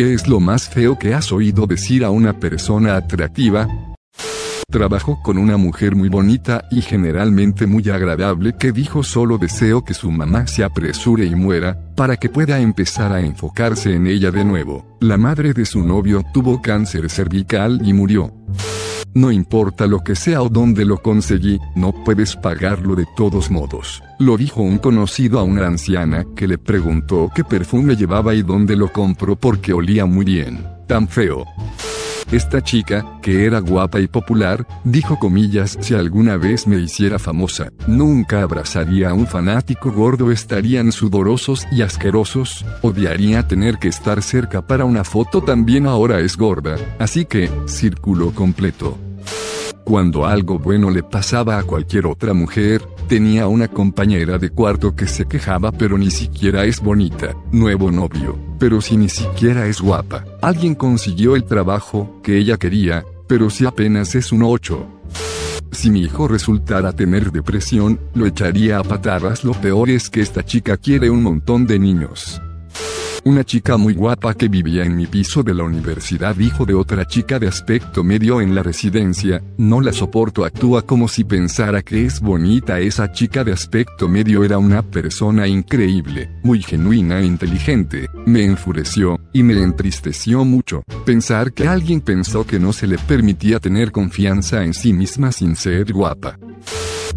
¿Qué es lo más feo que has oído decir a una persona atractiva? Trabajó con una mujer muy bonita y generalmente muy agradable que dijo solo deseo que su mamá se apresure y muera, para que pueda empezar a enfocarse en ella de nuevo. La madre de su novio tuvo cáncer cervical y murió. No importa lo que sea o dónde lo conseguí, no puedes pagarlo de todos modos. Lo dijo un conocido a una anciana que le preguntó qué perfume llevaba y dónde lo compró porque olía muy bien. Tan feo. Esta chica, que era guapa y popular, dijo comillas, si alguna vez me hiciera famosa, nunca abrazaría a un fanático gordo, estarían sudorosos y asquerosos, odiaría tener que estar cerca para una foto también ahora es gorda, así que, círculo completo. Cuando algo bueno le pasaba a cualquier otra mujer, tenía una compañera de cuarto que se quejaba pero ni siquiera es bonita, nuevo novio, pero si ni siquiera es guapa. Alguien consiguió el trabajo que ella quería, pero si apenas es un 8. Si mi hijo resultara tener depresión, lo echaría a patadas. Lo peor es que esta chica quiere un montón de niños. Una chica muy guapa que vivía en mi piso de la universidad dijo de otra chica de aspecto medio en la residencia, no la soporto actúa como si pensara que es bonita esa chica de aspecto medio era una persona increíble, muy genuina e inteligente, me enfureció, y me entristeció mucho, pensar que alguien pensó que no se le permitía tener confianza en sí misma sin ser guapa.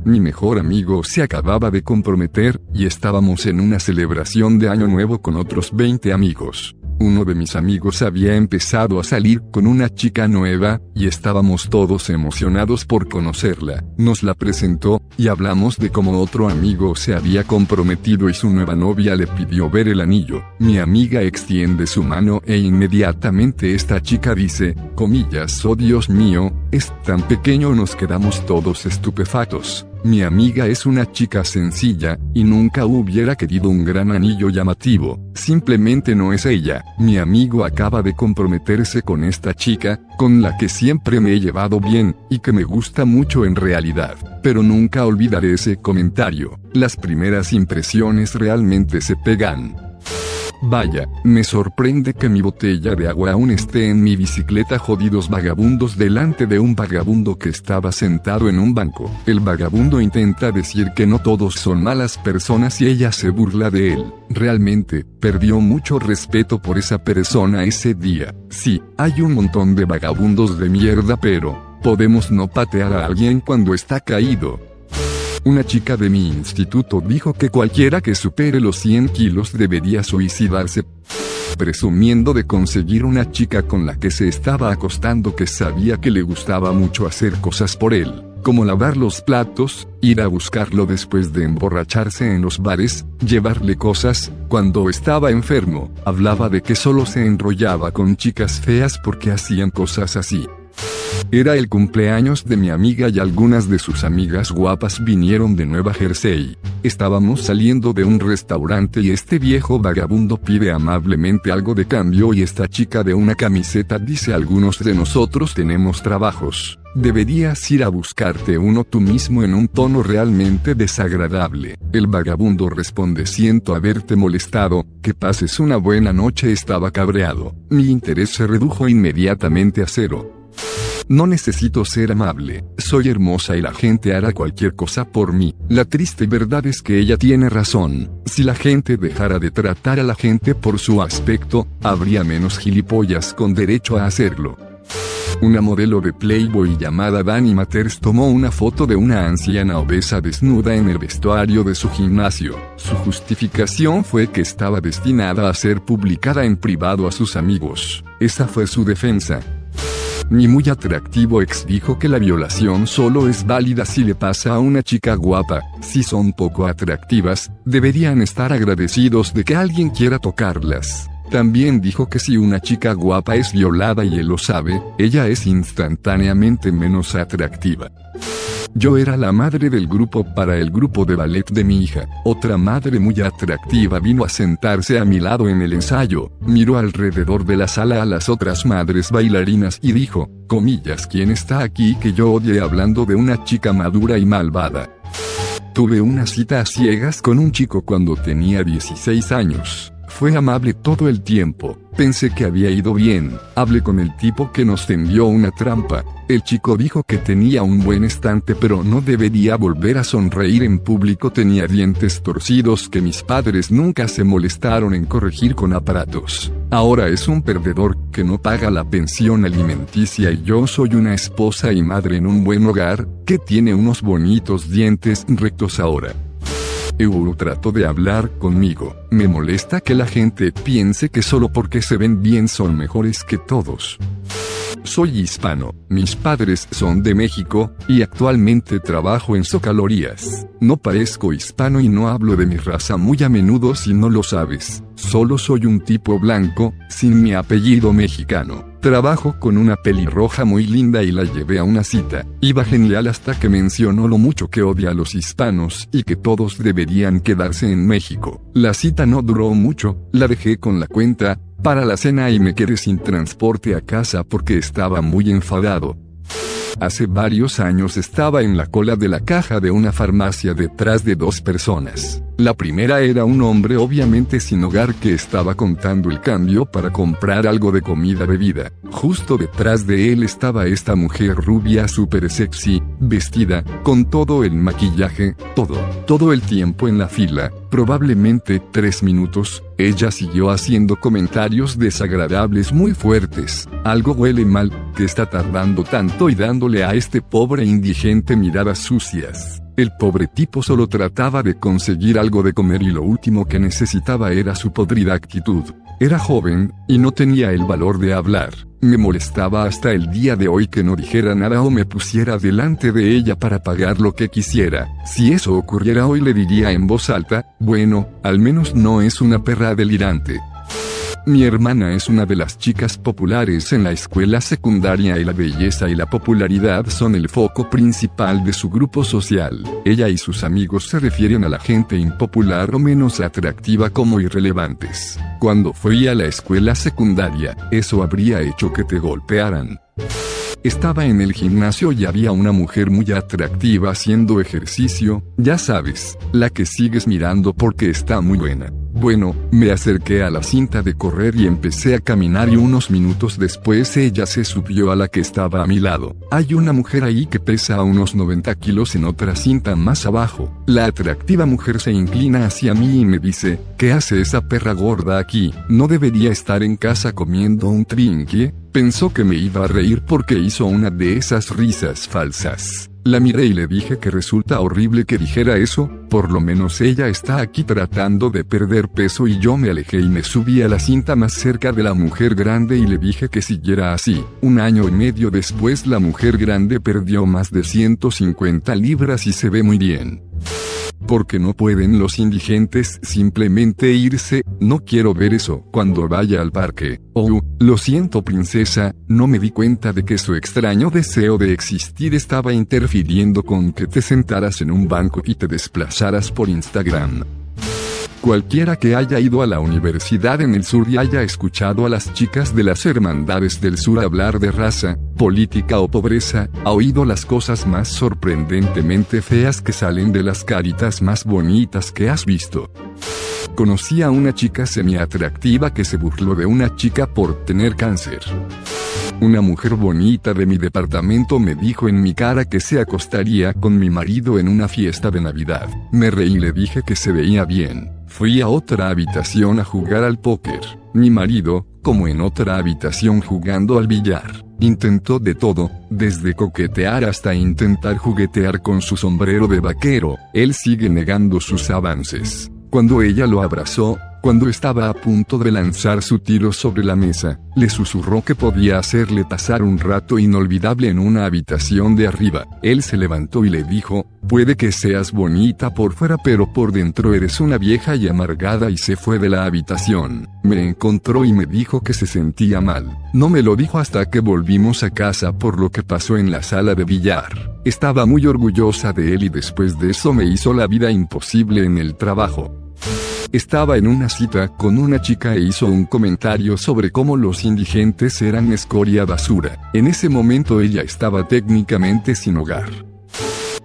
Mi mejor amigo se acababa de comprometer, y estábamos en una celebración de Año Nuevo con otros 20 amigos. Uno de mis amigos había empezado a salir con una chica nueva, y estábamos todos emocionados por conocerla. Nos la presentó, y hablamos de cómo otro amigo se había comprometido y su nueva novia le pidió ver el anillo. Mi amiga extiende su mano e inmediatamente esta chica dice, comillas, oh Dios mío, es tan pequeño nos quedamos todos estupefactos. Mi amiga es una chica sencilla, y nunca hubiera querido un gran anillo llamativo, simplemente no es ella. Mi amigo acaba de comprometerse con esta chica, con la que siempre me he llevado bien, y que me gusta mucho en realidad. Pero nunca olvidaré ese comentario. Las primeras impresiones realmente se pegan. Vaya, me sorprende que mi botella de agua aún esté en mi bicicleta jodidos vagabundos delante de un vagabundo que estaba sentado en un banco. El vagabundo intenta decir que no todos son malas personas y ella se burla de él. Realmente, perdió mucho respeto por esa persona ese día. Sí, hay un montón de vagabundos de mierda pero, podemos no patear a alguien cuando está caído. Una chica de mi instituto dijo que cualquiera que supere los 100 kilos debería suicidarse, presumiendo de conseguir una chica con la que se estaba acostando que sabía que le gustaba mucho hacer cosas por él, como lavar los platos, ir a buscarlo después de emborracharse en los bares, llevarle cosas, cuando estaba enfermo, hablaba de que solo se enrollaba con chicas feas porque hacían cosas así. Era el cumpleaños de mi amiga y algunas de sus amigas guapas vinieron de Nueva Jersey. Estábamos saliendo de un restaurante y este viejo vagabundo pide amablemente algo de cambio y esta chica de una camiseta dice algunos de nosotros tenemos trabajos. Deberías ir a buscarte uno tú mismo en un tono realmente desagradable. El vagabundo responde siento haberte molestado, que pases una buena noche estaba cabreado. Mi interés se redujo inmediatamente a cero. No necesito ser amable, soy hermosa y la gente hará cualquier cosa por mí. La triste verdad es que ella tiene razón. Si la gente dejara de tratar a la gente por su aspecto, habría menos gilipollas con derecho a hacerlo. Una modelo de Playboy llamada Dani Matters tomó una foto de una anciana obesa desnuda en el vestuario de su gimnasio. Su justificación fue que estaba destinada a ser publicada en privado a sus amigos. Esa fue su defensa. Mi muy atractivo ex dijo que la violación solo es válida si le pasa a una chica guapa, si son poco atractivas, deberían estar agradecidos de que alguien quiera tocarlas. También dijo que si una chica guapa es violada y él lo sabe, ella es instantáneamente menos atractiva. Yo era la madre del grupo para el grupo de ballet de mi hija. Otra madre muy atractiva vino a sentarse a mi lado en el ensayo, miró alrededor de la sala a las otras madres bailarinas y dijo, comillas, ¿quién está aquí que yo odie hablando de una chica madura y malvada? Tuve una cita a ciegas con un chico cuando tenía 16 años. Fue amable todo el tiempo. Pensé que había ido bien. Hablé con el tipo que nos tendió una trampa. El chico dijo que tenía un buen estante pero no debería volver a sonreír en público. Tenía dientes torcidos que mis padres nunca se molestaron en corregir con aparatos. Ahora es un perdedor que no paga la pensión alimenticia y yo soy una esposa y madre en un buen hogar, que tiene unos bonitos dientes rectos ahora. Euro trató de hablar conmigo. Me molesta que la gente piense que solo porque se ven bien son mejores que todos. Soy hispano, mis padres son de México, y actualmente trabajo en Socalorías. No parezco hispano y no hablo de mi raza muy a menudo si no lo sabes. Solo soy un tipo blanco, sin mi apellido mexicano. Trabajo con una pelirroja muy linda y la llevé a una cita. Iba genial hasta que mencionó lo mucho que odia a los hispanos y que todos deberían quedarse en México. La cita no duró mucho, la dejé con la cuenta, para la cena y me quedé sin transporte a casa porque estaba muy enfadado. Hace varios años estaba en la cola de la caja de una farmacia detrás de dos personas. La primera era un hombre obviamente sin hogar que estaba contando el cambio para comprar algo de comida bebida. Justo detrás de él estaba esta mujer rubia super sexy, vestida, con todo el maquillaje, todo, todo el tiempo en la fila, probablemente tres minutos, ella siguió haciendo comentarios desagradables muy fuertes. Algo huele mal, que está tardando tanto y dándole a este pobre indigente miradas sucias. El pobre tipo solo trataba de conseguir algo de comer y lo último que necesitaba era su podrida actitud. Era joven, y no tenía el valor de hablar. Me molestaba hasta el día de hoy que no dijera nada o me pusiera delante de ella para pagar lo que quisiera. Si eso ocurriera hoy le diría en voz alta, bueno, al menos no es una perra delirante. Mi hermana es una de las chicas populares en la escuela secundaria y la belleza y la popularidad son el foco principal de su grupo social. Ella y sus amigos se refieren a la gente impopular o menos atractiva como irrelevantes. Cuando fui a la escuela secundaria, eso habría hecho que te golpearan. Estaba en el gimnasio y había una mujer muy atractiva haciendo ejercicio, ya sabes, la que sigues mirando porque está muy buena. Bueno, me acerqué a la cinta de correr y empecé a caminar y unos minutos después ella se subió a la que estaba a mi lado. Hay una mujer ahí que pesa unos 90 kilos en otra cinta más abajo. La atractiva mujer se inclina hacia mí y me dice, ¿qué hace esa perra gorda aquí? ¿No debería estar en casa comiendo un trinque? Pensó que me iba a reír porque hizo una de esas risas falsas. La miré y le dije que resulta horrible que dijera eso, por lo menos ella está aquí tratando de perder peso y yo me alejé y me subí a la cinta más cerca de la mujer grande y le dije que siguiera así. Un año y medio después la mujer grande perdió más de 150 libras y se ve muy bien porque no pueden los indigentes simplemente irse, no quiero ver eso cuando vaya al parque. Oh, lo siento princesa, no me di cuenta de que su extraño deseo de existir estaba interfiriendo con que te sentaras en un banco y te desplazaras por Instagram. Cualquiera que haya ido a la universidad en el sur y haya escuchado a las chicas de las hermandades del sur hablar de raza, política o pobreza, ha oído las cosas más sorprendentemente feas que salen de las caritas más bonitas que has visto. Conocí a una chica semi-atractiva que se burló de una chica por tener cáncer. Una mujer bonita de mi departamento me dijo en mi cara que se acostaría con mi marido en una fiesta de Navidad. Me reí y le dije que se veía bien. Fui a otra habitación a jugar al póker. Mi marido, como en otra habitación jugando al billar, intentó de todo, desde coquetear hasta intentar juguetear con su sombrero de vaquero. Él sigue negando sus avances. Cuando ella lo abrazó, cuando estaba a punto de lanzar su tiro sobre la mesa, le susurró que podía hacerle pasar un rato inolvidable en una habitación de arriba. Él se levantó y le dijo, puede que seas bonita por fuera pero por dentro eres una vieja y amargada y se fue de la habitación. Me encontró y me dijo que se sentía mal. No me lo dijo hasta que volvimos a casa por lo que pasó en la sala de billar. Estaba muy orgullosa de él y después de eso me hizo la vida imposible en el trabajo. Estaba en una cita con una chica e hizo un comentario sobre cómo los indigentes eran escoria basura. En ese momento ella estaba técnicamente sin hogar.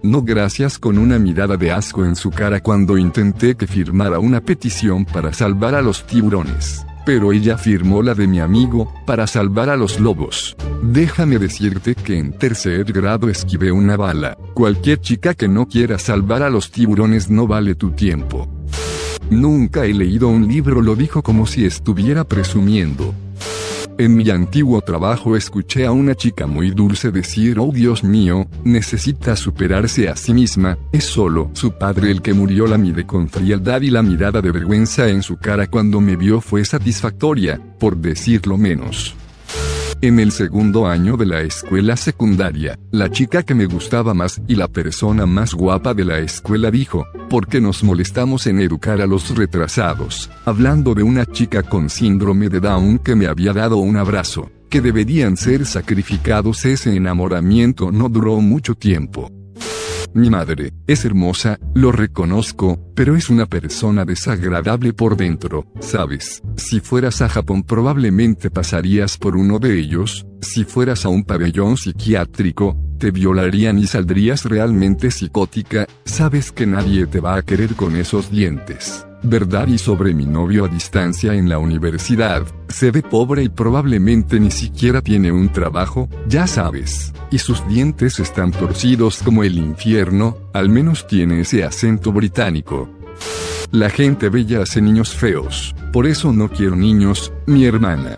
no gracias con una mirada de asco en su cara cuando intenté que firmara una petición para salvar a los tiburones. Pero ella firmó la de mi amigo, para salvar a los lobos. Déjame decirte que en tercer grado esquivé una bala. Cualquier chica que no quiera salvar a los tiburones no vale tu tiempo. Nunca he leído un libro, lo dijo como si estuviera presumiendo. En mi antiguo trabajo escuché a una chica muy dulce decir, oh Dios mío, necesita superarse a sí misma, es solo su padre el que murió la miré con frialdad y la mirada de vergüenza en su cara cuando me vio fue satisfactoria, por decirlo menos. En el segundo año de la escuela secundaria, la chica que me gustaba más y la persona más guapa de la escuela dijo, ¿por qué nos molestamos en educar a los retrasados? Hablando de una chica con síndrome de Down que me había dado un abrazo, que deberían ser sacrificados ese enamoramiento no duró mucho tiempo. Mi madre, es hermosa, lo reconozco, pero es una persona desagradable por dentro, ¿sabes? Si fueras a Japón probablemente pasarías por uno de ellos, si fueras a un pabellón psiquiátrico, te violarían y saldrías realmente psicótica, sabes que nadie te va a querer con esos dientes. ¿Verdad? Y sobre mi novio a distancia en la universidad, se ve pobre y probablemente ni siquiera tiene un trabajo, ya sabes. Y sus dientes están torcidos como el infierno, al menos tiene ese acento británico. La gente bella hace niños feos, por eso no quiero niños, mi hermana.